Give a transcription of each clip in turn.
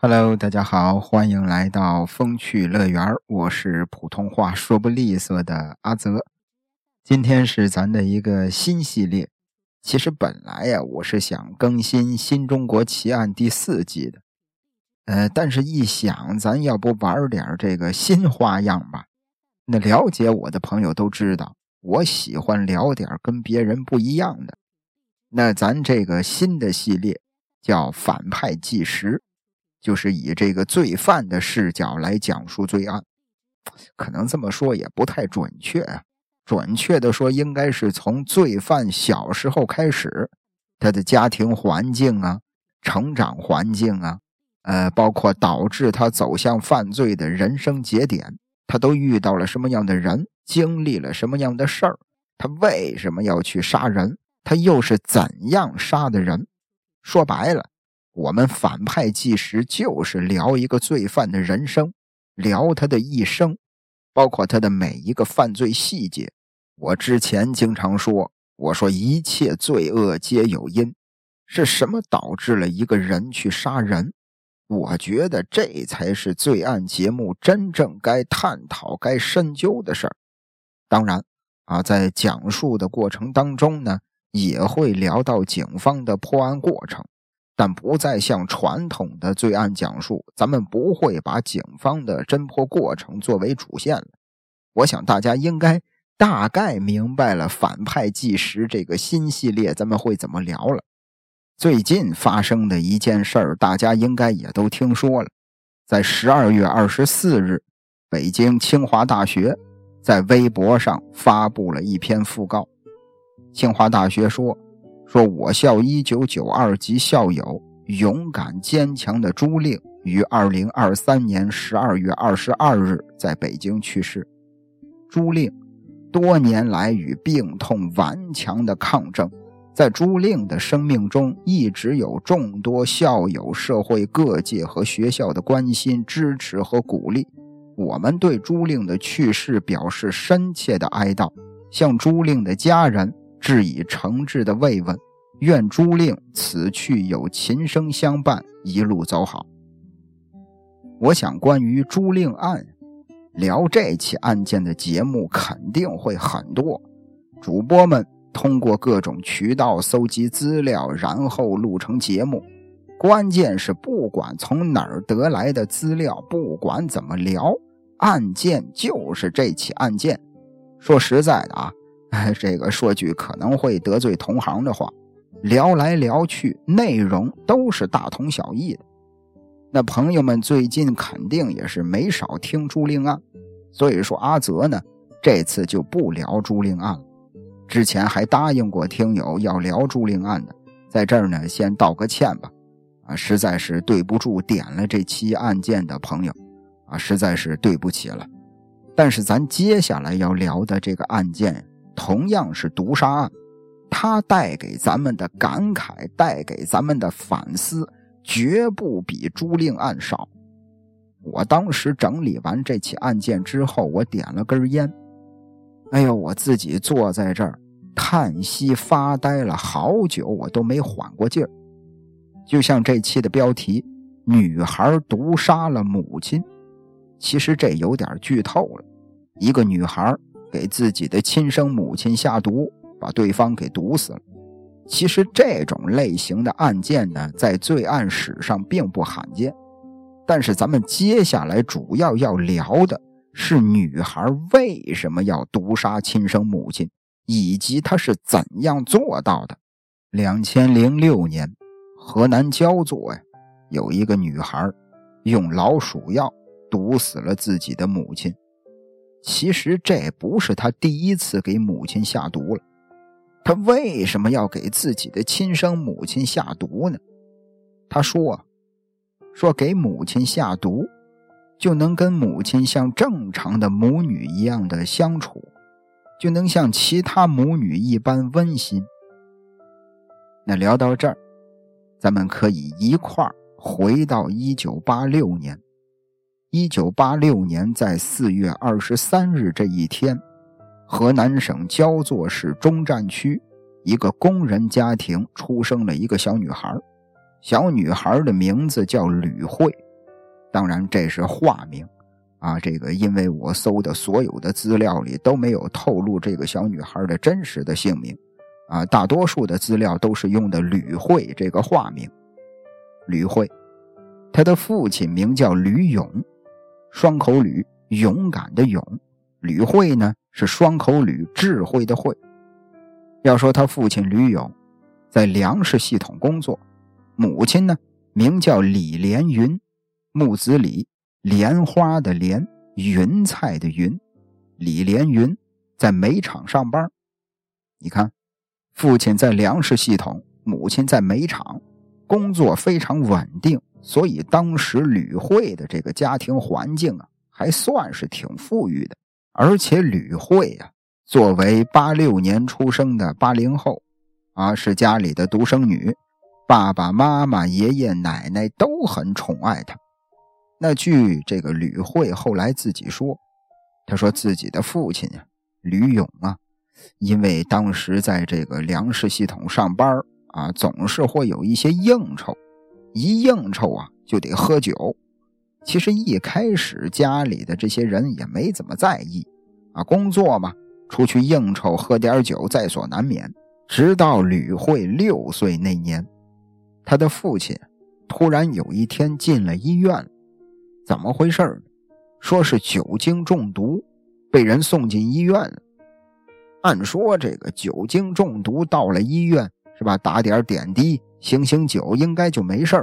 Hello，大家好，欢迎来到风趣乐园我是普通话说不利索的阿泽。今天是咱的一个新系列。其实本来呀，我是想更新《新中国奇案》第四季的。呃，但是一想，咱要不玩点这个新花样吧？那了解我的朋友都知道，我喜欢聊点跟别人不一样的。那咱这个新的系列叫《反派纪实》。就是以这个罪犯的视角来讲述罪案，可能这么说也不太准确。准确的说，应该是从罪犯小时候开始，他的家庭环境啊、成长环境啊，呃，包括导致他走向犯罪的人生节点，他都遇到了什么样的人，经历了什么样的事儿，他为什么要去杀人，他又是怎样杀的人？说白了。我们反派纪实就是聊一个罪犯的人生，聊他的一生，包括他的每一个犯罪细节。我之前经常说，我说一切罪恶皆有因，是什么导致了一个人去杀人？我觉得这才是罪案节目真正该探讨、该深究的事儿。当然，啊，在讲述的过程当中呢，也会聊到警方的破案过程。但不再像传统的罪案讲述，咱们不会把警方的侦破过程作为主线了。我想大家应该大概明白了反派纪实这个新系列咱们会怎么聊了。最近发生的一件事儿，大家应该也都听说了。在十二月二十四日，北京清华大学在微博上发布了一篇讣告。清华大学说。说我校一九九二级校友勇敢坚强的朱令于二零二三年十二月二十二日在北京去世。朱令多年来与病痛顽强的抗争，在朱令的生命中一直有众多校友、社会各界和学校的关心、支持和鼓励。我们对朱令的去世表示深切的哀悼，向朱令的家人。致以诚挚的慰问，愿朱令此去有琴声相伴，一路走好。我想，关于朱令案，聊这起案件的节目肯定会很多。主播们通过各种渠道搜集资料，然后录成节目。关键是，不管从哪儿得来的资料，不管怎么聊，案件就是这起案件。说实在的啊。这个说句可能会得罪同行的话，聊来聊去，内容都是大同小异的。那朋友们最近肯定也是没少听朱令案，所以说阿泽呢这次就不聊朱令案了。之前还答应过听友要聊朱令案的，在这儿呢先道个歉吧。啊，实在是对不住点了这期案件的朋友，啊，实在是对不起了。但是咱接下来要聊的这个案件。同样是毒杀案，它带给咱们的感慨，带给咱们的反思，绝不比朱令案少。我当时整理完这起案件之后，我点了根烟，哎呦，我自己坐在这儿叹息发呆了好久，我都没缓过劲儿。就像这期的标题：“女孩毒杀了母亲”，其实这有点剧透了，一个女孩。给自己的亲生母亲下毒，把对方给毒死了。其实这种类型的案件呢，在罪案史上并不罕见。但是咱们接下来主要要聊的是女孩为什么要毒杀亲生母亲，以及她是怎样做到的。两千零六年，河南焦作呀，有一个女孩用老鼠药毒死了自己的母亲。其实这不是他第一次给母亲下毒了。他为什么要给自己的亲生母亲下毒呢？他说：“说给母亲下毒，就能跟母亲像正常的母女一样的相处，就能像其他母女一般温馨。”那聊到这儿，咱们可以一块儿回到一九八六年。一九八六年，在四月二十三日这一天，河南省焦作市中站区一个工人家庭出生了一个小女孩。小女孩的名字叫吕慧，当然这是化名啊。这个因为我搜的所有的资料里都没有透露这个小女孩的真实的姓名啊，大多数的资料都是用的吕慧这个化名。吕慧，她的父亲名叫吕勇，双口吕，勇敢的勇。吕慧呢是双口吕，智慧的慧。要说他父亲吕勇，在粮食系统工作，母亲呢名叫李连云，木子李，莲花的莲，云彩的云，李连云在煤厂上班。你看，父亲在粮食系统，母亲在煤厂，工作非常稳定，所以当时吕慧的这个家庭环境啊，还算是挺富裕的。而且吕慧呀。作为八六年出生的八零后，啊，是家里的独生女，爸爸妈妈、爷爷奶奶都很宠爱她。那据这个吕慧后来自己说，他说自己的父亲呀，吕勇啊，因为当时在这个粮食系统上班啊，总是会有一些应酬，一应酬啊就得喝酒。其实一开始家里的这些人也没怎么在意，啊，工作嘛。出去应酬喝点酒在所难免，直到吕慧六岁那年，他的父亲突然有一天进了医院，怎么回事呢？说是酒精中毒，被人送进医院。按说这个酒精中毒到了医院是吧，打点点滴醒醒酒应该就没事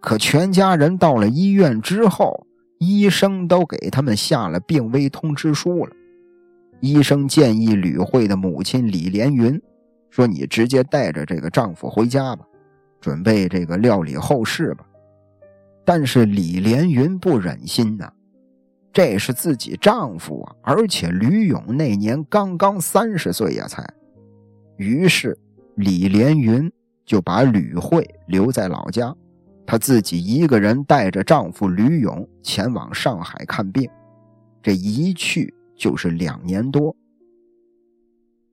可全家人到了医院之后，医生都给他们下了病危通知书了。医生建议吕慧的母亲李连云说：“你直接带着这个丈夫回家吧，准备这个料理后事吧。”但是李连云不忍心呐，这是自己丈夫啊，而且吕勇那年刚刚三十岁呀，才。于是李连云就把吕慧留在老家，她自己一个人带着丈夫吕勇前往上海看病，这一去。就是两年多，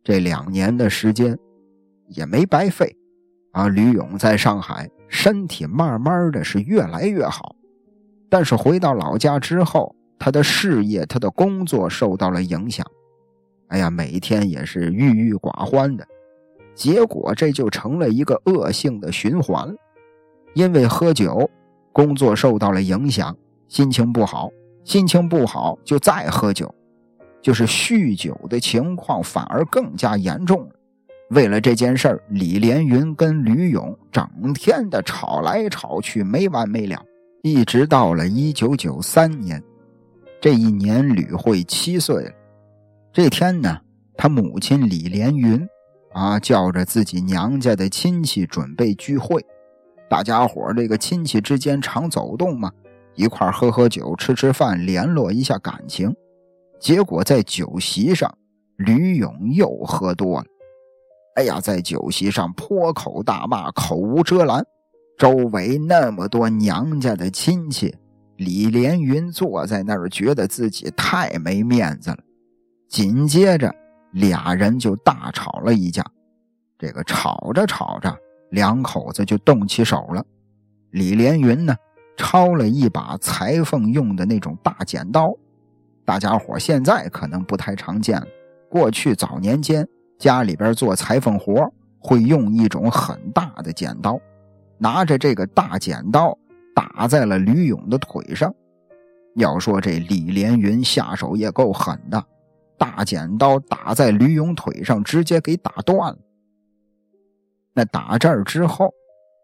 这两年的时间也没白费啊！吕勇在上海身体慢慢的是越来越好，但是回到老家之后，他的事业、他的工作受到了影响。哎呀，每天也是郁郁寡欢的，结果这就成了一个恶性的循环。因为喝酒，工作受到了影响，心情不好，心情不好就再喝酒。就是酗酒的情况反而更加严重了。为了这件事儿，李连云跟吕勇整天的吵来吵去，没完没了。一直到了一九九三年，这一年吕慧七岁了。这天呢，他母亲李连云啊，叫着自己娘家的亲戚准备聚会。大家伙这个亲戚之间常走动嘛，一块喝喝酒、吃吃饭，联络一下感情。结果在酒席上，吕勇又喝多了。哎呀，在酒席上破口大骂，口无遮拦。周围那么多娘家的亲戚，李连云坐在那儿，觉得自己太没面子了。紧接着，俩人就大吵了一架。这个吵着吵着，两口子就动起手了。李连云呢，抄了一把裁缝用的那种大剪刀。大家伙现在可能不太常见了。过去早年间，家里边做裁缝活会用一种很大的剪刀，拿着这个大剪刀打在了吕勇的腿上。要说这李连云下手也够狠的，大剪刀打在吕勇腿上，直接给打断了。那打这儿之后，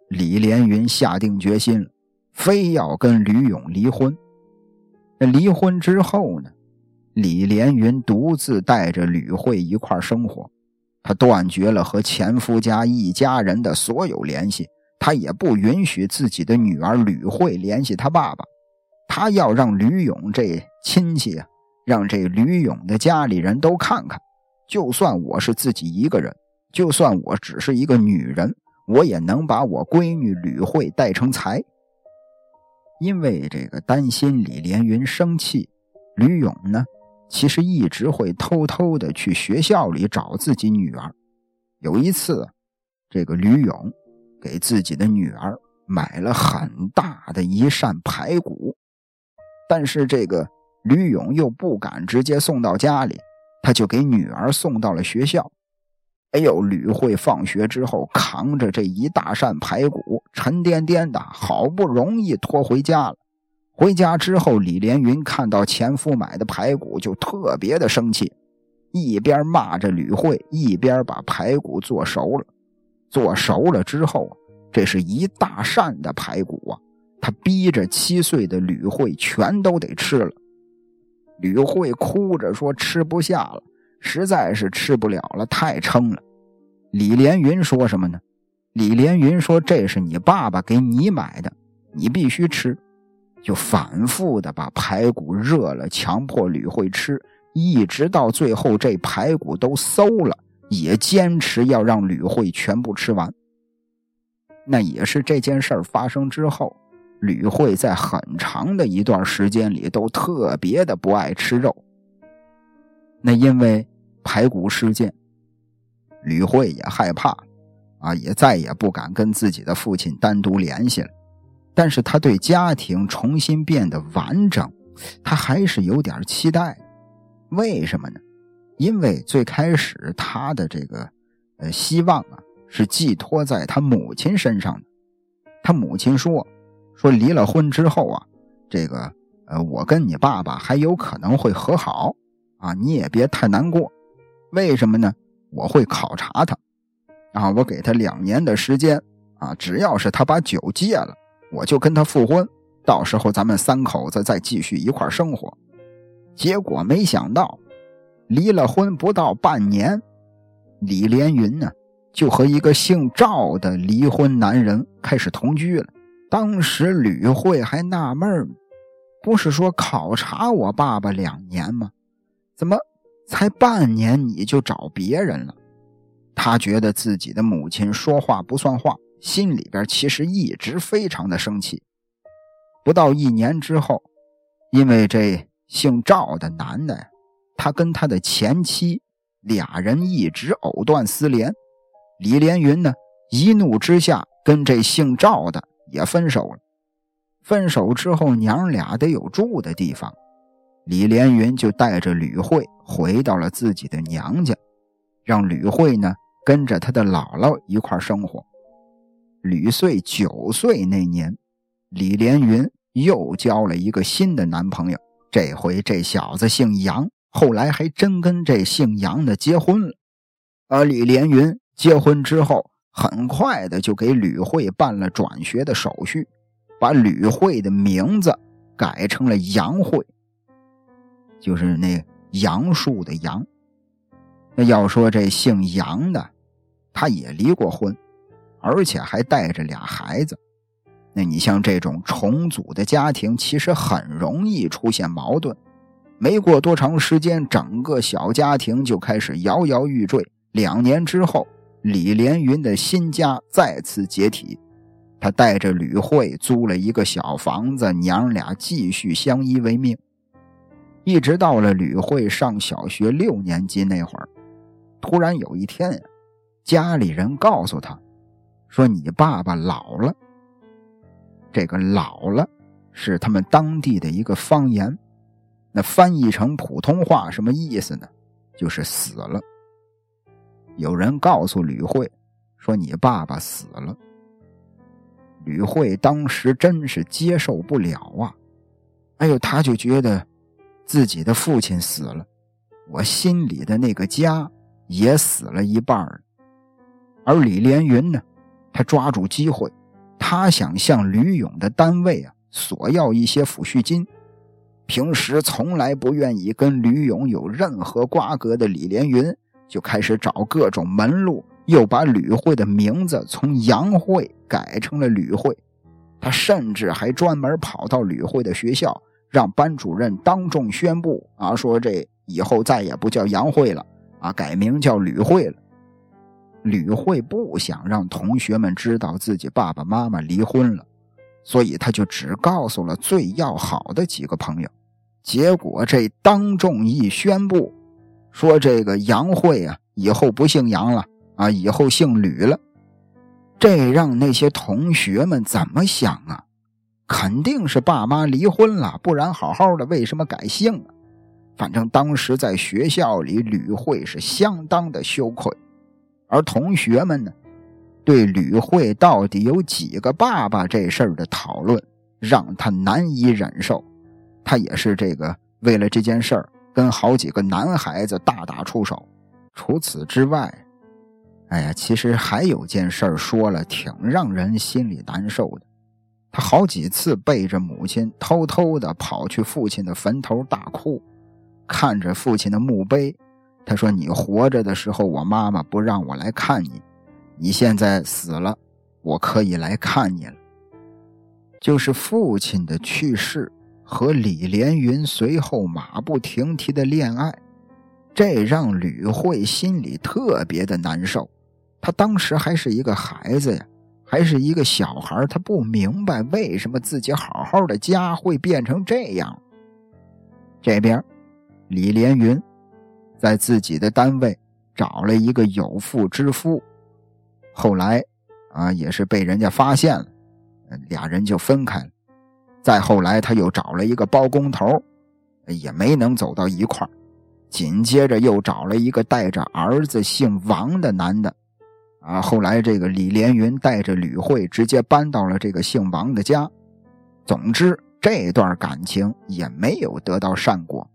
李连云下定决心了，非要跟吕勇离婚。那离婚之后呢？李连云独自带着吕慧一块生活，他断绝了和前夫家一家人的所有联系，他也不允许自己的女儿吕慧联系他爸爸，他要让吕勇这亲戚啊，让这吕勇的家里人都看看，就算我是自己一个人，就算我只是一个女人，我也能把我闺女吕慧带成才。因为这个担心李连云生气，吕勇呢？其实一直会偷偷的去学校里找自己女儿。有一次，这个吕勇给自己的女儿买了很大的一扇排骨，但是这个吕勇又不敢直接送到家里，他就给女儿送到了学校。哎呦，吕慧放学之后扛着这一大扇排骨，沉甸甸的，好不容易拖回家了。回家之后，李连云看到前夫买的排骨，就特别的生气，一边骂着吕慧，一边把排骨做熟了。做熟了之后，这是一大扇的排骨啊！他逼着七岁的吕慧全都得吃了。吕慧哭着说：“吃不下了，实在是吃不了了，太撑了。”李连云说什么呢？李连云说：“这是你爸爸给你买的，你必须吃。”就反复的把排骨热了，强迫吕慧吃，一直到最后这排骨都馊了，也坚持要让吕慧全部吃完。那也是这件事儿发生之后，吕慧在很长的一段时间里都特别的不爱吃肉。那因为排骨事件，吕慧也害怕，啊，也再也不敢跟自己的父亲单独联系了。但是他对家庭重新变得完整，他还是有点期待。为什么呢？因为最开始他的这个呃希望啊，是寄托在他母亲身上的。他母亲说：“说离了婚之后啊，这个呃我跟你爸爸还有可能会和好啊，你也别太难过。为什么呢？我会考察他，啊，我给他两年的时间啊，只要是他把酒戒了。”我就跟他复婚，到时候咱们三口子再继续一块生活。结果没想到，离了婚不到半年，李连云呢就和一个姓赵的离婚男人开始同居了。当时吕慧还纳闷不是说考察我爸爸两年吗？怎么才半年你就找别人了？他觉得自己的母亲说话不算话。心里边其实一直非常的生气。不到一年之后，因为这姓赵的男的，他跟他的前妻俩人一直藕断丝连。李连云呢，一怒之下跟这姓赵的也分手了。分手之后，娘俩得有住的地方，李连云就带着吕慧回到了自己的娘家，让吕慧呢跟着他的姥姥一块生活。吕岁九岁那年，李连云又交了一个新的男朋友。这回这小子姓杨，后来还真跟这姓杨的结婚了。而李连云结婚之后，很快的就给吕慧办了转学的手续，把吕慧的名字改成了杨慧，就是那杨树的杨。那要说这姓杨的，他也离过婚。而且还带着俩孩子，那你像这种重组的家庭，其实很容易出现矛盾。没过多长时间，整个小家庭就开始摇摇欲坠。两年之后，李连云的新家再次解体，他带着吕慧租了一个小房子，娘俩继续相依为命，一直到了吕慧上小学六年级那会儿，突然有一天呀，家里人告诉他。说你爸爸老了。这个“老了”是他们当地的一个方言，那翻译成普通话什么意思呢？就是死了。有人告诉吕慧说你爸爸死了。吕慧当时真是接受不了啊！哎呦，他就觉得自己的父亲死了，我心里的那个家也死了一半而李连云呢？他抓住机会，他想向吕勇的单位啊索要一些抚恤金。平时从来不愿意跟吕勇有任何瓜葛的李连云，就开始找各种门路，又把吕慧的名字从杨慧改成了吕慧。他甚至还专门跑到吕慧的学校，让班主任当众宣布啊，说这以后再也不叫杨慧了，啊，改名叫吕慧了。吕慧不想让同学们知道自己爸爸妈妈离婚了，所以他就只告诉了最要好的几个朋友。结果这当众一宣布，说这个杨慧啊，以后不姓杨了啊，以后姓吕了。这让那些同学们怎么想啊？肯定是爸妈离婚了，不然好好的为什么改姓啊？反正当时在学校里，吕慧是相当的羞愧，而同学们呢，对吕慧到底有几个爸爸这事儿的讨论，让他难以忍受。他也是这个为了这件事儿，跟好几个男孩子大打出手。除此之外，哎呀，其实还有件事说了，挺让人心里难受的。他好几次背着母亲，偷偷的跑去父亲的坟头大哭。看着父亲的墓碑，他说：“你活着的时候，我妈妈不让我来看你；你现在死了，我可以来看你了。”就是父亲的去世和李连云随后马不停蹄的恋爱，这让吕慧心里特别的难受。他当时还是一个孩子呀，还是一个小孩，他不明白为什么自己好好的家会变成这样。这边。李连云在自己的单位找了一个有妇之夫，后来啊也是被人家发现了，俩人就分开了。再后来他又找了一个包工头，也没能走到一块紧接着又找了一个带着儿子姓王的男的，啊，后来这个李连云带着吕慧直接搬到了这个姓王的家。总之，这段感情也没有得到善果。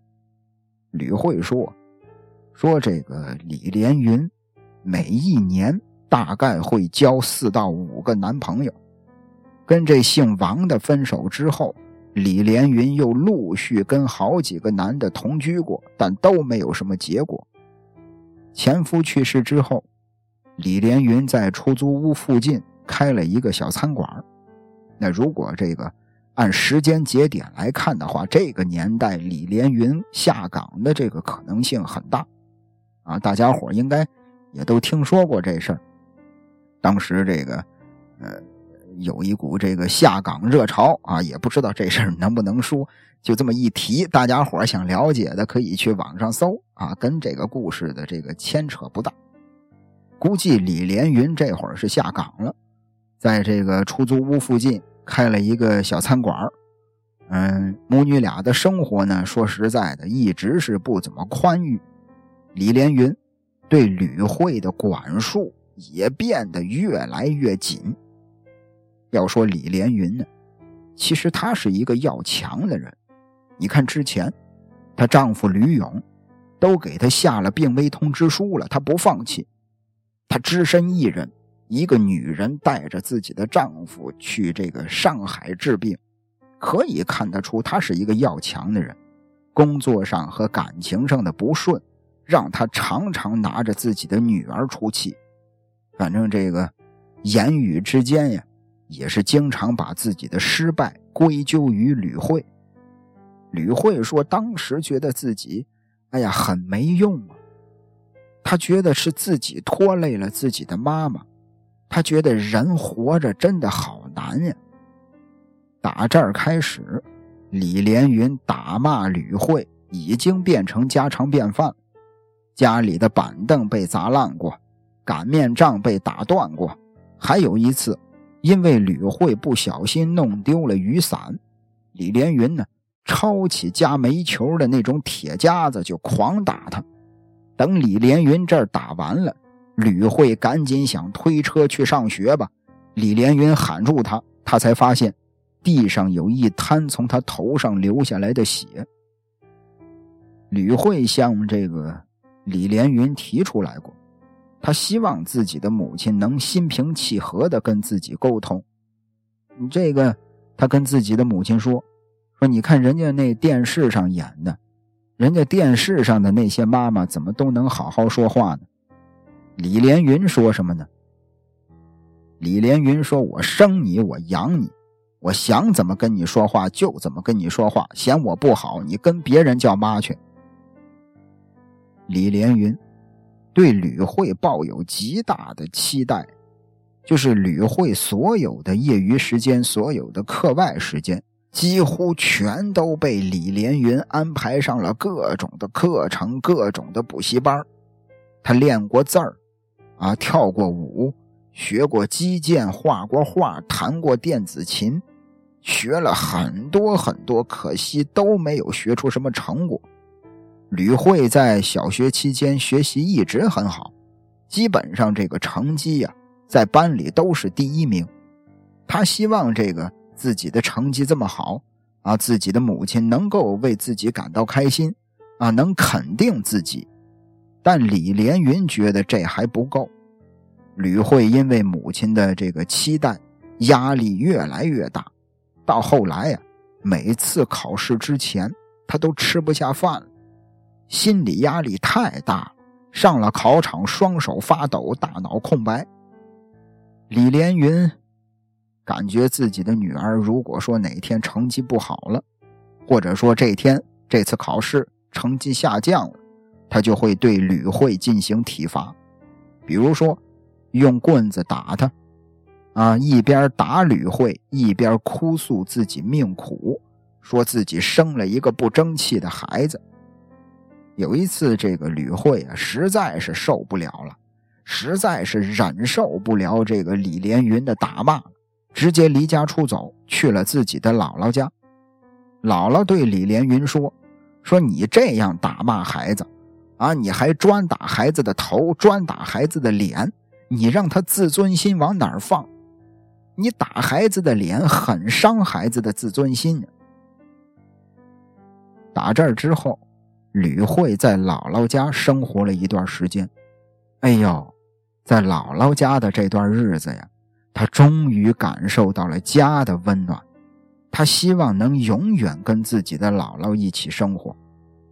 吕慧说：“说这个李连云，每一年大概会交四到五个男朋友。跟这姓王的分手之后，李连云又陆续跟好几个男的同居过，但都没有什么结果。前夫去世之后，李连云在出租屋附近开了一个小餐馆。那如果这个……”按时间节点来看的话，这个年代李连云下岗的这个可能性很大，啊，大家伙应该也都听说过这事儿。当时这个，呃，有一股这个下岗热潮啊，也不知道这事儿能不能说，就这么一提，大家伙想了解的可以去网上搜啊，跟这个故事的这个牵扯不大。估计李连云这会儿是下岗了，在这个出租屋附近。开了一个小餐馆嗯，母女俩的生活呢，说实在的，一直是不怎么宽裕。李连云对吕慧的管束也变得越来越紧。要说李连云呢，其实她是一个要强的人。你看之前，她丈夫吕勇都给她下了病危通知书了，她不放弃，她只身一人。一个女人带着自己的丈夫去这个上海治病，可以看得出她是一个要强的人。工作上和感情上的不顺，让她常常拿着自己的女儿出气。反正这个言语之间呀，也是经常把自己的失败归咎于吕慧。吕慧说，当时觉得自己，哎呀，很没用啊。她觉得是自己拖累了自己的妈妈。他觉得人活着真的好难呀。打这儿开始，李连云打骂吕慧已经变成家常便饭。家里的板凳被砸烂过，擀面杖被打断过，还有一次，因为吕慧不小心弄丢了雨伞，李连云呢抄起夹煤球的那种铁夹子就狂打他。等李连云这儿打完了。吕慧赶紧想推车去上学吧，李连云喊住他，他才发现地上有一滩从他头上流下来的血。吕慧向这个李连云提出来过，他希望自己的母亲能心平气和的跟自己沟通。这个，他跟自己的母亲说：“说你看人家那电视上演的，人家电视上的那些妈妈怎么都能好好说话呢？”李连云说什么呢？李连云说：“我生你，我养你，我想怎么跟你说话就怎么跟你说话。嫌我不好，你跟别人叫妈去。”李连云对吕慧抱有极大的期待，就是吕慧所有的业余时间、所有的课外时间，几乎全都被李连云安排上了各种的课程、各种的补习班。他练过字儿。啊，跳过舞，学过击剑，画过画，弹过电子琴，学了很多很多，可惜都没有学出什么成果。吕慧在小学期间学习一直很好，基本上这个成绩呀，在班里都是第一名。他希望这个自己的成绩这么好啊，自己的母亲能够为自己感到开心啊，能肯定自己。但李连云觉得这还不够。吕慧因为母亲的这个期待，压力越来越大，到后来呀，每次考试之前，他都吃不下饭了，心理压力太大，上了考场双手发抖，大脑空白。李连云感觉自己的女儿，如果说哪天成绩不好了，或者说这天这次考试成绩下降了，他就会对吕慧进行体罚，比如说。用棍子打他，啊，一边打吕慧，一边哭诉自己命苦，说自己生了一个不争气的孩子。有一次，这个吕慧啊，实在是受不了了，实在是忍受不了这个李连云的打骂，直接离家出走，去了自己的姥姥家。姥姥对李连云说：“说你这样打骂孩子，啊，你还专打孩子的头，专打孩子的脸。”你让他自尊心往哪儿放？你打孩子的脸，很伤孩子的自尊心。打这儿之后，吕慧在姥姥家生活了一段时间。哎呦，在姥姥家的这段日子呀，她终于感受到了家的温暖。她希望能永远跟自己的姥姥一起生活，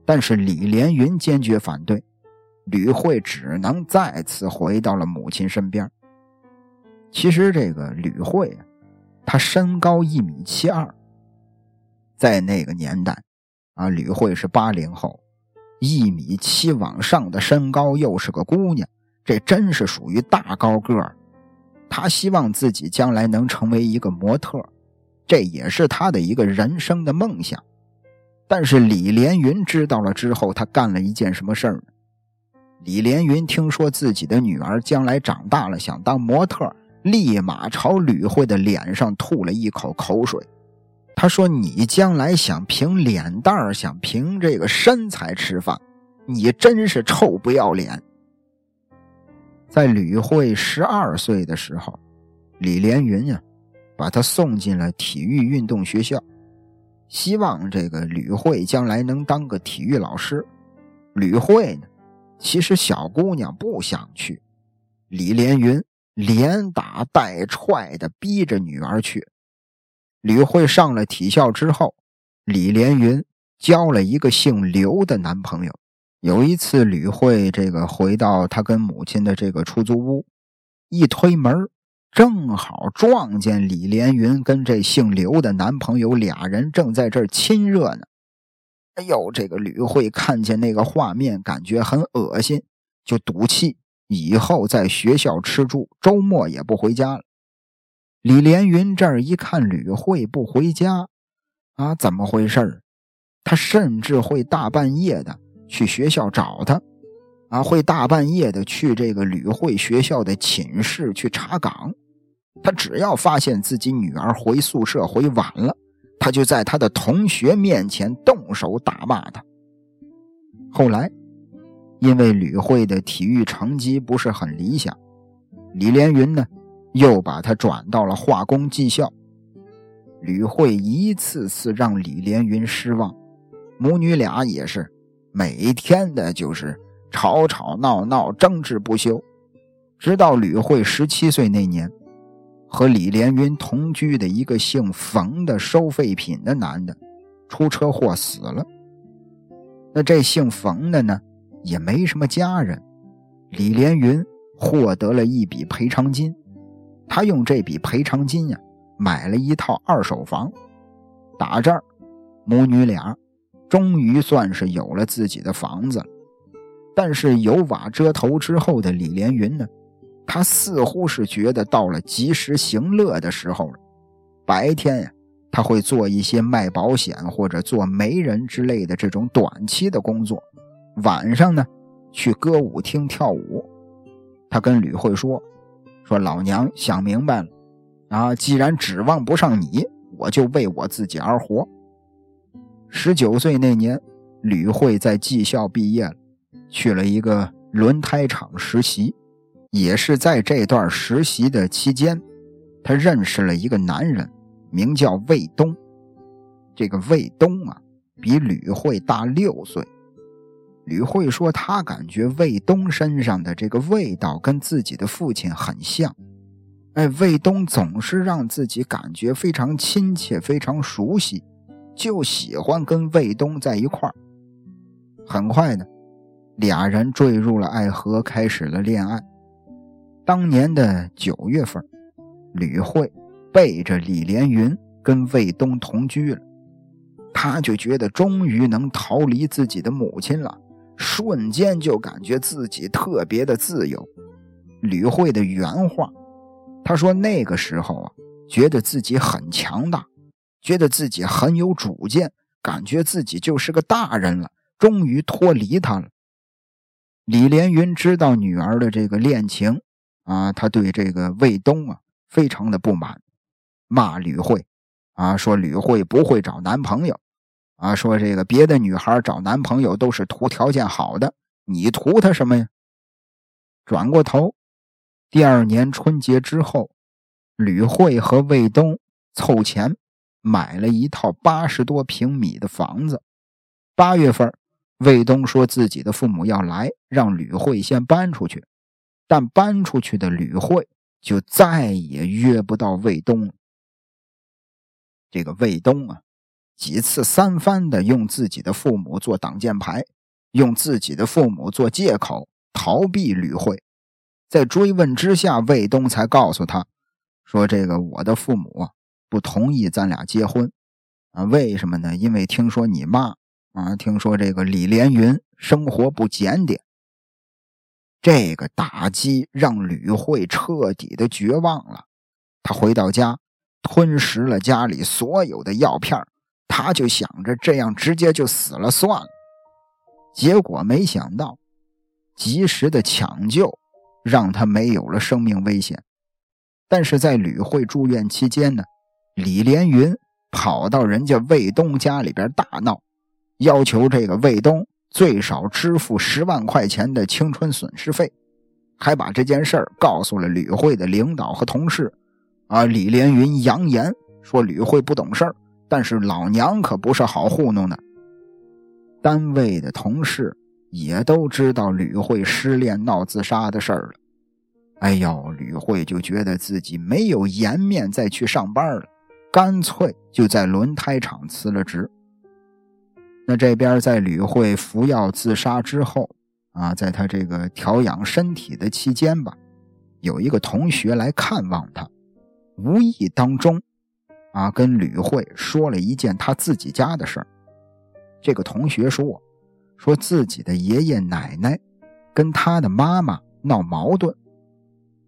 但是李连云坚决反对。吕慧只能再次回到了母亲身边。其实，这个吕慧啊，她身高一米七二，在那个年代，啊，吕慧是八零后，一米七往上的身高，又是个姑娘，这真是属于大高个儿。她希望自己将来能成为一个模特，这也是她的一个人生的梦想。但是李连云知道了之后，他干了一件什么事儿呢？李连云听说自己的女儿将来长大了想当模特，立马朝吕慧的脸上吐了一口口水。他说：“你将来想凭脸蛋儿想凭这个身材吃饭，你真是臭不要脸。”在吕慧十二岁的时候，李连云呀，把她送进了体育运动学校，希望这个吕慧将来能当个体育老师。吕慧呢？其实小姑娘不想去，李连云连打带踹的逼着女儿去。吕慧上了体校之后，李连云交了一个姓刘的男朋友。有一次，吕慧这个回到她跟母亲的这个出租屋，一推门，正好撞见李连云跟这姓刘的男朋友俩人正在这儿亲热呢。哎呦，这个吕慧看见那个画面，感觉很恶心，就赌气以后在学校吃住，周末也不回家了。李连云这儿一看吕慧不回家，啊，怎么回事他甚至会大半夜的去学校找他，啊，会大半夜的去这个吕慧学校的寝室去查岗。他只要发现自己女儿回宿舍回晚了。他就在他的同学面前动手打骂他。后来，因为吕慧的体育成绩不是很理想，李连云呢又把他转到了化工技校。吕慧一次次让李连云失望，母女俩也是每天的就是吵吵闹闹、争执不休，直到吕慧十七岁那年。和李连云同居的一个姓冯的收废品的男的，出车祸死了。那这姓冯的呢，也没什么家人。李连云获得了一笔赔偿金，他用这笔赔偿金呀，买了一套二手房。打这儿，母女俩终于算是有了自己的房子了。但是有瓦遮头之后的李连云呢？他似乎是觉得到了及时行乐的时候了。白天呀，他会做一些卖保险或者做媒人之类的这种短期的工作；晚上呢，去歌舞厅跳舞。他跟吕慧说：“说老娘想明白了，啊，既然指望不上你，我就为我自己而活。十九岁那年，吕慧在技校毕业了，去了一个轮胎厂实习。也是在这段实习的期间，她认识了一个男人，名叫魏东。这个魏东啊，比吕慧大六岁。吕慧说，她感觉魏东身上的这个味道跟自己的父亲很像。哎，魏东总是让自己感觉非常亲切、非常熟悉，就喜欢跟魏东在一块儿。很快的，俩人坠入了爱河，开始了恋爱。当年的九月份，吕慧背着李连云跟魏东同居了，他就觉得终于能逃离自己的母亲了。瞬间就感觉自己特别的自由。吕慧的原话，他说那个时候啊，觉得自己很强大，觉得自己很有主见，感觉自己就是个大人了，终于脱离他了。李连云知道女儿的这个恋情啊，他对这个魏东啊非常的不满，骂吕慧啊，说吕慧不会找男朋友。啊，说这个别的女孩找男朋友都是图条件好的，你图他什么呀？转过头，第二年春节之后，吕慧和魏东凑钱买了一套八十多平米的房子。八月份，魏东说自己的父母要来，让吕慧先搬出去。但搬出去的吕慧就再也约不到魏东了。这个魏东啊。几次三番的用自己的父母做挡箭牌，用自己的父母做借口逃避吕慧。在追问之下，魏东才告诉他，说：“这个我的父母不同意咱俩结婚，啊，为什么呢？因为听说你妈啊，听说这个李连云生活不检点。”这个打击让吕慧彻底的绝望了。他回到家，吞食了家里所有的药片他就想着这样直接就死了算了，结果没想到，及时的抢救让他没有了生命危险。但是在吕慧住院期间呢，李连云跑到人家魏东家里边大闹，要求这个魏东最少支付十万块钱的青春损失费，还把这件事儿告诉了吕慧的领导和同事。啊，李连云扬言说吕慧不懂事儿。但是老娘可不是好糊弄的。单位的同事也都知道吕慧失恋闹自杀的事儿了。哎呦，吕慧就觉得自己没有颜面再去上班了，干脆就在轮胎厂辞了职。那这边在吕慧服药自杀之后啊，在他这个调养身体的期间吧，有一个同学来看望他，无意当中。啊，跟吕慧说了一件他自己家的事儿。这个同学说，说自己的爷爷奶奶跟他的妈妈闹矛盾，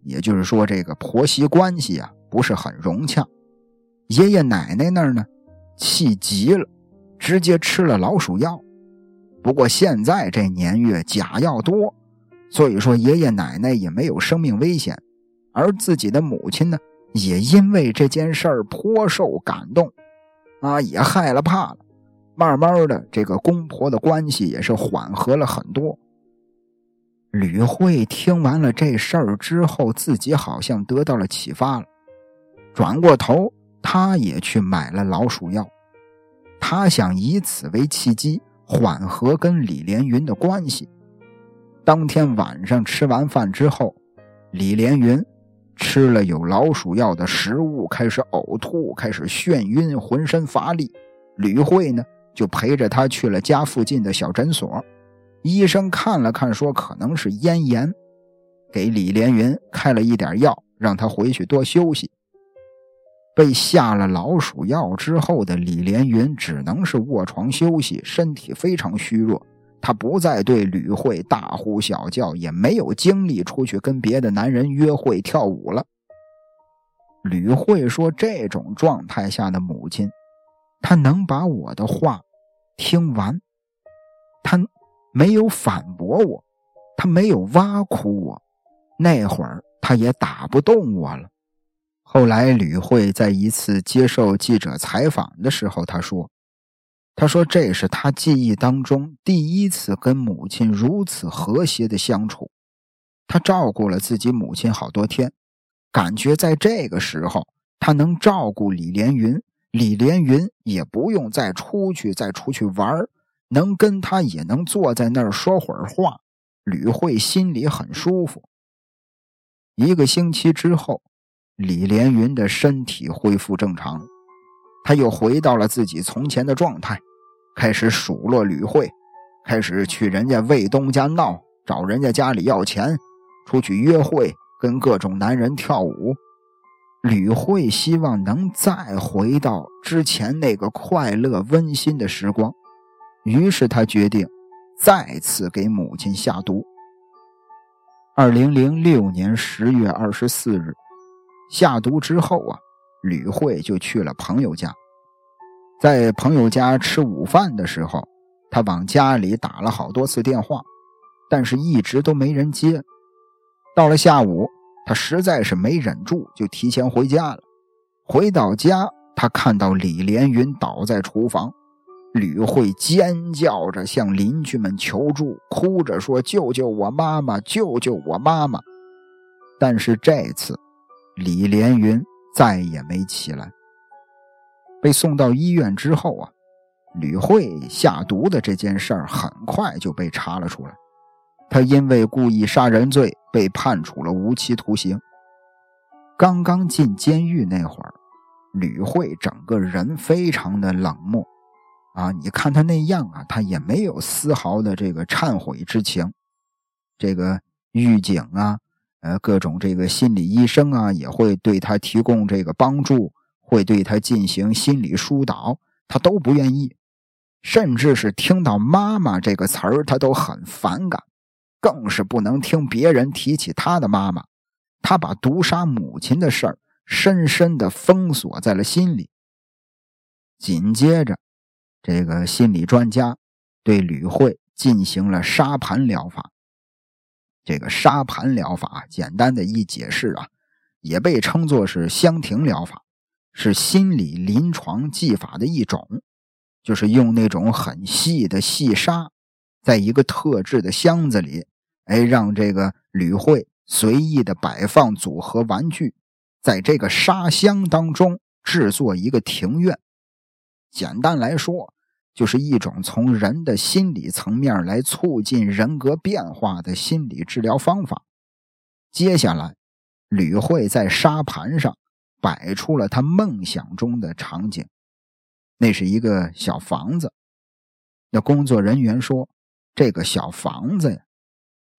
也就是说，这个婆媳关系啊不是很融洽。爷爷奶奶那儿呢，气急了，直接吃了老鼠药。不过现在这年月假药多，所以说爷爷奶奶也没有生命危险，而自己的母亲呢。也因为这件事儿颇受感动，啊，也害了怕了。慢慢的，这个公婆的关系也是缓和了很多。吕慧听完了这事儿之后，自己好像得到了启发了，转过头，他也去买了老鼠药，他想以此为契机缓和跟李连云的关系。当天晚上吃完饭之后，李连云。吃了有老鼠药的食物，开始呕吐，开始眩晕，浑身乏力。吕慧呢，就陪着他去了家附近的小诊所。医生看了看，说可能是咽炎，给李连云开了一点药，让他回去多休息。被下了老鼠药之后的李连云只能是卧床休息，身体非常虚弱。他不再对吕慧大呼小叫，也没有精力出去跟别的男人约会跳舞了。吕慧说：“这种状态下的母亲，她能把我的话听完，她没有反驳我，她没有挖苦我，那会儿她也打不动我了。后来，吕慧在一次接受记者采访的时候，他说：“他说这是他记忆当中第一次跟母亲如此和谐的相处。他照顾了自己母亲好多天，感觉在这个时候，他能照顾李连云，李连云也不用再出去再出去玩能跟他也能坐在那儿说会儿话。吕慧心里很舒服。一个星期之后。”李连云的身体恢复正常，他又回到了自己从前的状态，开始数落吕慧，开始去人家卫东家闹，找人家家里要钱，出去约会，跟各种男人跳舞。吕慧希望能再回到之前那个快乐温馨的时光，于是他决定再次给母亲下毒。二零零六年十月二十四日。下毒之后啊，吕慧就去了朋友家。在朋友家吃午饭的时候，他往家里打了好多次电话，但是一直都没人接。到了下午，他实在是没忍住，就提前回家了。回到家，他看到李连云倒在厨房，吕慧尖叫着向邻居们求助，哭着说：“救救我妈妈，救救我妈妈！”但是这次。李连云再也没起来。被送到医院之后啊，吕慧下毒的这件事儿很快就被查了出来。他因为故意杀人罪被判处了无期徒刑。刚刚进监狱那会儿，吕慧整个人非常的冷漠啊，你看他那样啊，他也没有丝毫的这个忏悔之情。这个狱警啊。呃，各种这个心理医生啊，也会对他提供这个帮助，会对他进行心理疏导，他都不愿意，甚至是听到“妈妈”这个词儿，他都很反感，更是不能听别人提起他的妈妈。他把毒杀母亲的事儿深深的封锁在了心里。紧接着，这个心理专家对吕慧进行了沙盘疗法。这个沙盘疗法，简单的一解释啊，也被称作是香庭疗法，是心理临床技法的一种，就是用那种很细的细沙，在一个特制的箱子里，哎，让这个吕慧随意的摆放组合玩具，在这个沙箱当中制作一个庭院。简单来说。就是一种从人的心理层面来促进人格变化的心理治疗方法。接下来，吕慧在沙盘上摆出了他梦想中的场景，那是一个小房子。那工作人员说，这个小房子呀，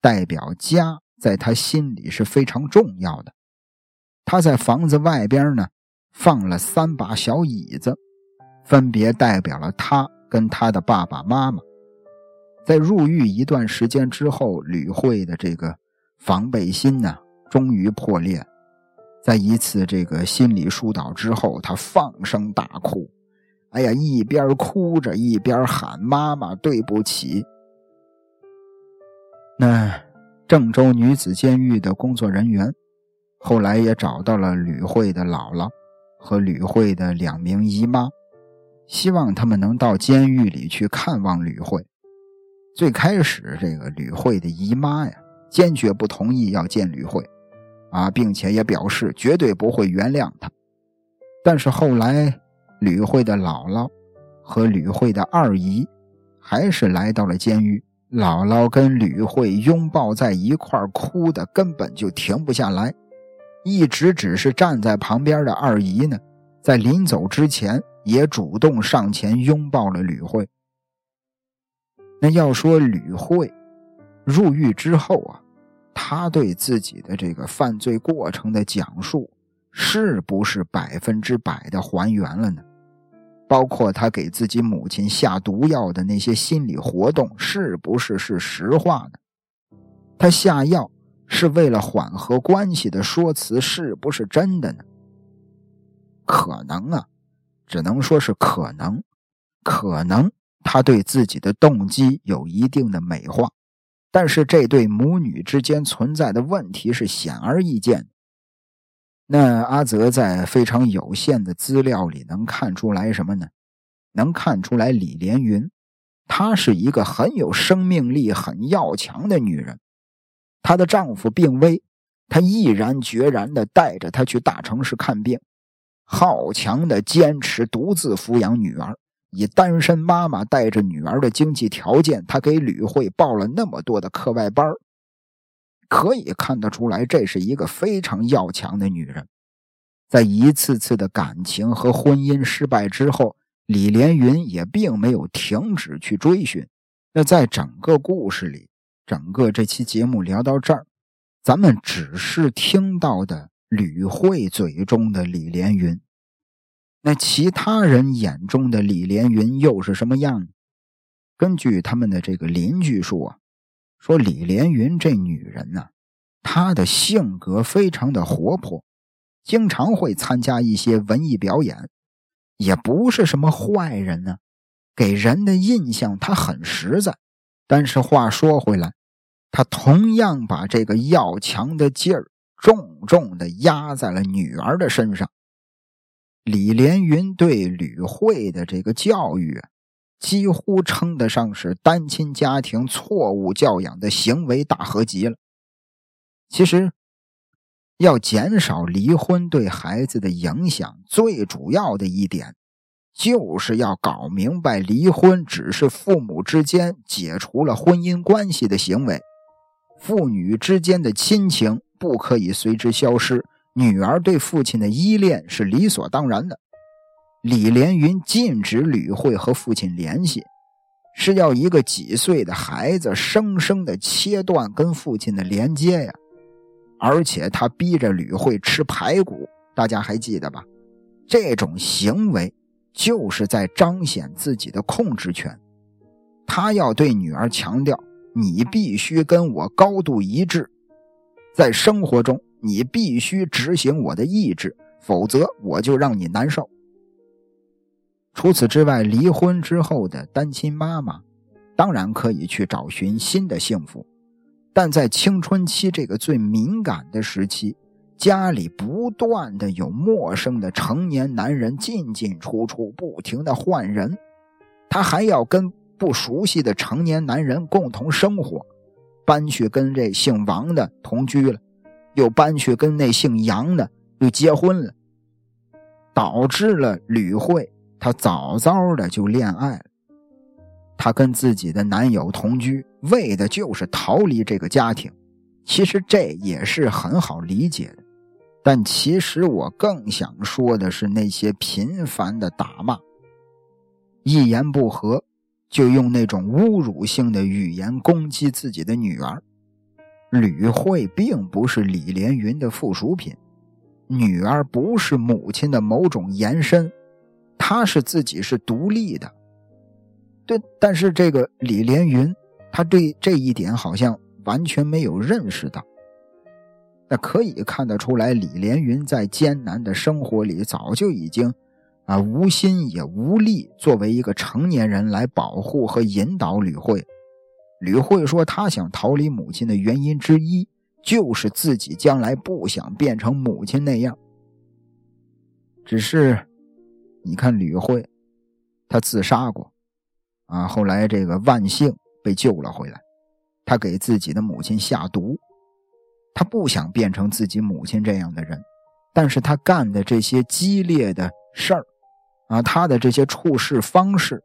代表家，在他心里是非常重要的。他在房子外边呢，放了三把小椅子，分别代表了他。跟他的爸爸妈妈，在入狱一段时间之后，吕慧的这个防备心呢，终于破裂。在一次这个心理疏导之后，他放声大哭，哎呀，一边哭着一边喊“妈妈，对不起”。那郑州女子监狱的工作人员后来也找到了吕慧的姥姥和吕慧的两名姨妈。希望他们能到监狱里去看望吕慧。最开始，这个吕慧的姨妈呀，坚决不同意要见吕慧，啊，并且也表示绝对不会原谅他。但是后来，吕慧的姥姥和吕慧的二姨还是来到了监狱。姥姥跟吕慧拥抱在一块哭的根本就停不下来。一直只是站在旁边的二姨呢，在临走之前。也主动上前拥抱了吕慧。那要说吕慧入狱之后啊，他对自己的这个犯罪过程的讲述，是不是百分之百的还原了呢？包括他给自己母亲下毒药的那些心理活动，是不是是实话呢？他下药是为了缓和关系的说辞，是不是真的呢？可能啊。只能说是可能，可能他对自己的动机有一定的美化，但是这对母女之间存在的问题是显而易见。那阿泽在非常有限的资料里能看出来什么呢？能看出来李连云，她是一个很有生命力、很要强的女人。她的丈夫病危，她毅然决然地带着他去大城市看病，好强的坚持独自抚养女儿。以单身妈妈带着女儿的经济条件，她给吕慧报了那么多的课外班可以看得出来，这是一个非常要强的女人。在一次次的感情和婚姻失败之后，李连云也并没有停止去追寻。那在整个故事里，整个这期节目聊到这儿，咱们只是听到的吕慧嘴中的李连云。那其他人眼中的李连云又是什么样？根据他们的这个邻居说，说李连云这女人呢，她的性格非常的活泼，经常会参加一些文艺表演，也不是什么坏人呢，给人的印象她很实在。但是话说回来，她同样把这个要强的劲儿重重的压在了女儿的身上。李连云对吕慧的这个教育，几乎称得上是单亲家庭错误教养的行为大合集了。其实，要减少离婚对孩子的影响，最主要的一点，就是要搞明白，离婚只是父母之间解除了婚姻关系的行为，父女之间的亲情不可以随之消失。女儿对父亲的依恋是理所当然的。李连云禁止吕慧和父亲联系，是要一个几岁的孩子生生的切断跟父亲的连接呀！而且他逼着吕慧吃排骨，大家还记得吧？这种行为就是在彰显自己的控制权。他要对女儿强调：你必须跟我高度一致，在生活中。你必须执行我的意志，否则我就让你难受。除此之外，离婚之后的单亲妈妈当然可以去找寻新的幸福，但在青春期这个最敏感的时期，家里不断的有陌生的成年男人进进出出，不停的换人，她还要跟不熟悉的成年男人共同生活，搬去跟这姓王的同居了。又搬去跟那姓杨的又结婚了，导致了吕慧她早早的就恋爱了。她跟自己的。男友同居，为的。就是逃离这个家庭。其实这也是很好理解的，但其实我更想说的。是那些频繁的。打骂，一言不合就用那种侮辱性的语言攻击自己的女儿。吕慧并不是李连云的附属品，女儿不是母亲的某种延伸，她是自己是独立的。对，但是这个李连云，他对这一点好像完全没有认识到。那可以看得出来，李连云在艰难的生活里早就已经啊无心也无力，作为一个成年人来保护和引导吕慧。吕慧说：“她想逃离母亲的原因之一，就是自己将来不想变成母亲那样。只是，你看吕慧，她自杀过，啊，后来这个万幸被救了回来。她给自己的母亲下毒，她不想变成自己母亲这样的人，但是她干的这些激烈的事儿，啊，他的这些处事方式。”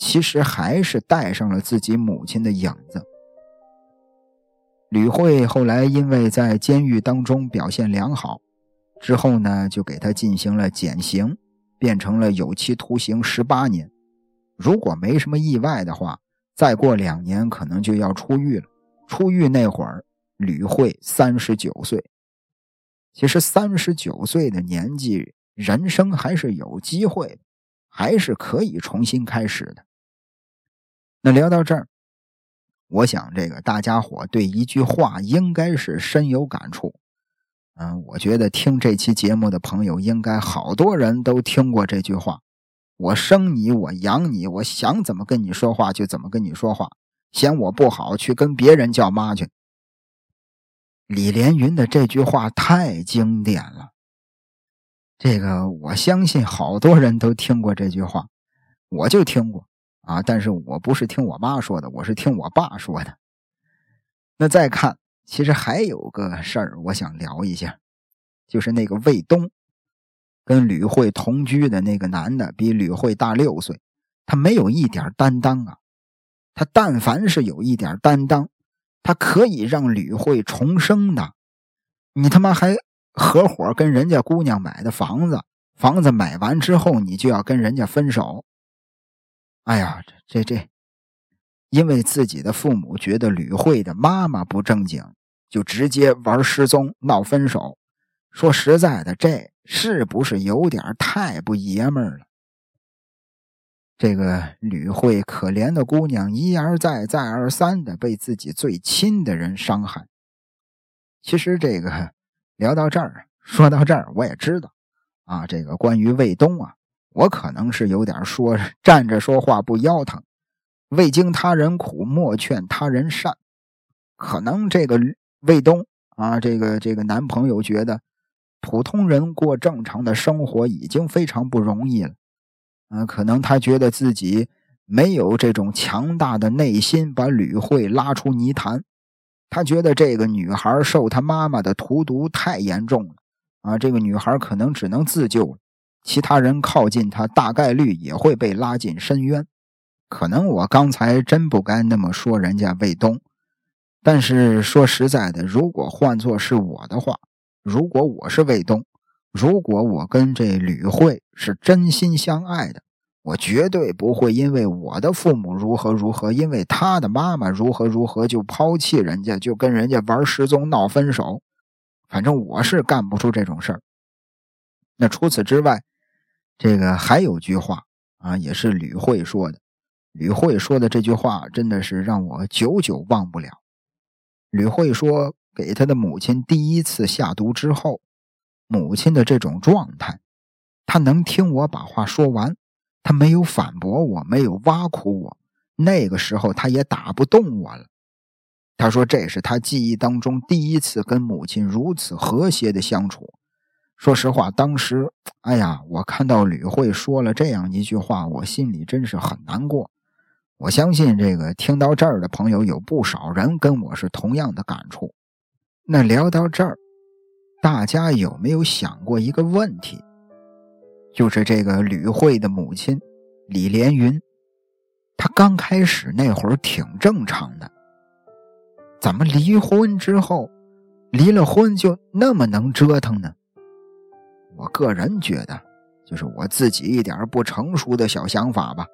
其实还是带上了自己母亲的影子。吕慧后来因为在监狱当中表现良好，之后呢就给他进行了减刑，变成了有期徒刑十八年。如果没什么意外的话，再过两年可能就要出狱了。出狱那会儿，吕慧三十九岁。其实三十九岁的年纪，人生还是有机会的，还是可以重新开始的。那聊到这儿，我想这个大家伙对一句话应该是深有感触。嗯，我觉得听这期节目的朋友应该好多人都听过这句话：“我生你，我养你，我想怎么跟你说话就怎么跟你说话，嫌我不好去跟别人叫妈去。”李连云的这句话太经典了，这个我相信好多人都听过这句话，我就听过啊。但是我不是听我妈说的，我是听我爸说的。那再看，其实还有个事儿，我想聊一下，就是那个卫东跟吕慧同居的那个男的，比吕慧大六岁，他没有一点担当啊。他但凡是有一点担当，他可以让吕慧重生的。你他妈还合伙跟人家姑娘买的房子，房子买完之后，你就要跟人家分手。哎呀，这这这，因为自己的父母觉得吕慧的妈妈不正经，就直接玩失踪、闹分手。说实在的，这是不是有点太不爷们儿了？这个吕慧可怜的姑娘一而再、再而三的被自己最亲的人伤害。其实这个聊到这儿，说到这儿，我也知道啊，这个关于卫东啊，我可能是有点说站着说话不腰疼。未经他人苦，莫劝他人善。可能这个卫东啊，这个这个男朋友觉得普通人过正常的生活已经非常不容易了。啊，可能他觉得自己没有这种强大的内心，把吕慧拉出泥潭。他觉得这个女孩受他妈妈的荼毒太严重了，啊，这个女孩可能只能自救了，其他人靠近她，大概率也会被拉进深渊。可能我刚才真不该那么说人家卫东，但是说实在的，如果换作是我的话，如果我是卫东。如果我跟这吕慧是真心相爱的，我绝对不会因为我的父母如何如何，因为他的妈妈如何如何就抛弃人家，就跟人家玩失踪闹分手。反正我是干不出这种事儿。那除此之外，这个还有句话啊，也是吕慧说的。吕慧说的这句话真的是让我久久忘不了。吕慧说，给他的母亲第一次下毒之后。母亲的这种状态，他能听我把话说完，他没有反驳我，没有挖苦我。那个时候，他也打不动我了。他说：“这是他记忆当中第一次跟母亲如此和谐的相处。”说实话，当时，哎呀，我看到吕慧说了这样一句话，我心里真是很难过。我相信这个听到这儿的朋友有不少人跟我是同样的感触。那聊到这儿。大家有没有想过一个问题？就是这个吕慧的母亲李连云，她刚开始那会儿挺正常的，怎么离婚之后，离了婚就那么能折腾呢？我个人觉得，就是我自己一点不成熟的小想法吧。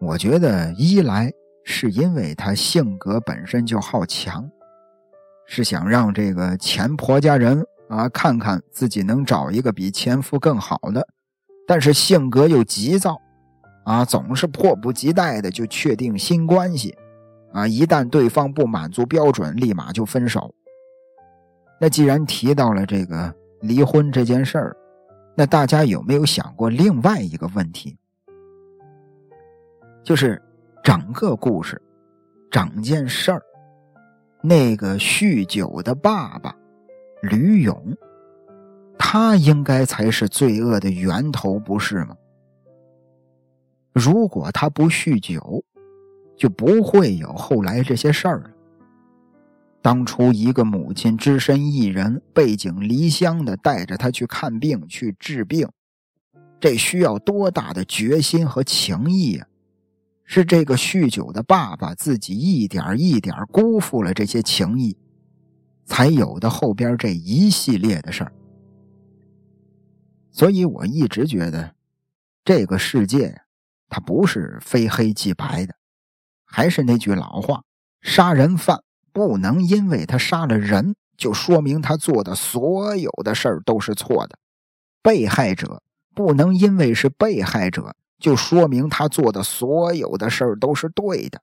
我觉得一来是因为她性格本身就好强。是想让这个前婆家人啊看看自己能找一个比前夫更好的，但是性格又急躁，啊，总是迫不及待的就确定新关系，啊，一旦对方不满足标准，立马就分手。那既然提到了这个离婚这件事儿，那大家有没有想过另外一个问题？就是整个故事，整件事儿。那个酗酒的爸爸吕勇，他应该才是罪恶的源头，不是吗？如果他不酗酒，就不会有后来这些事儿了。当初一个母亲只身一人，背井离乡的带着他去看病、去治病，这需要多大的决心和情谊呀！是这个酗酒的爸爸自己一点一点辜负了这些情谊，才有的后边这一系列的事儿。所以我一直觉得，这个世界它不是非黑即白的。还是那句老话，杀人犯不能因为他杀了人，就说明他做的所有的事儿都是错的；被害者不能因为是被害者。就说明他做的所有的事儿都是对的。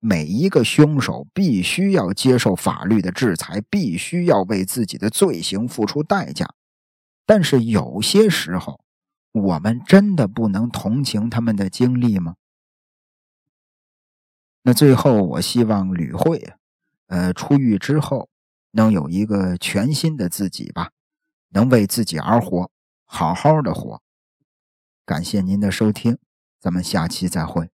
每一个凶手必须要接受法律的制裁，必须要为自己的罪行付出代价。但是有些时候，我们真的不能同情他们的经历吗？那最后，我希望吕慧，呃，出狱之后能有一个全新的自己吧，能为自己而活，好好的活。感谢您的收听，咱们下期再会。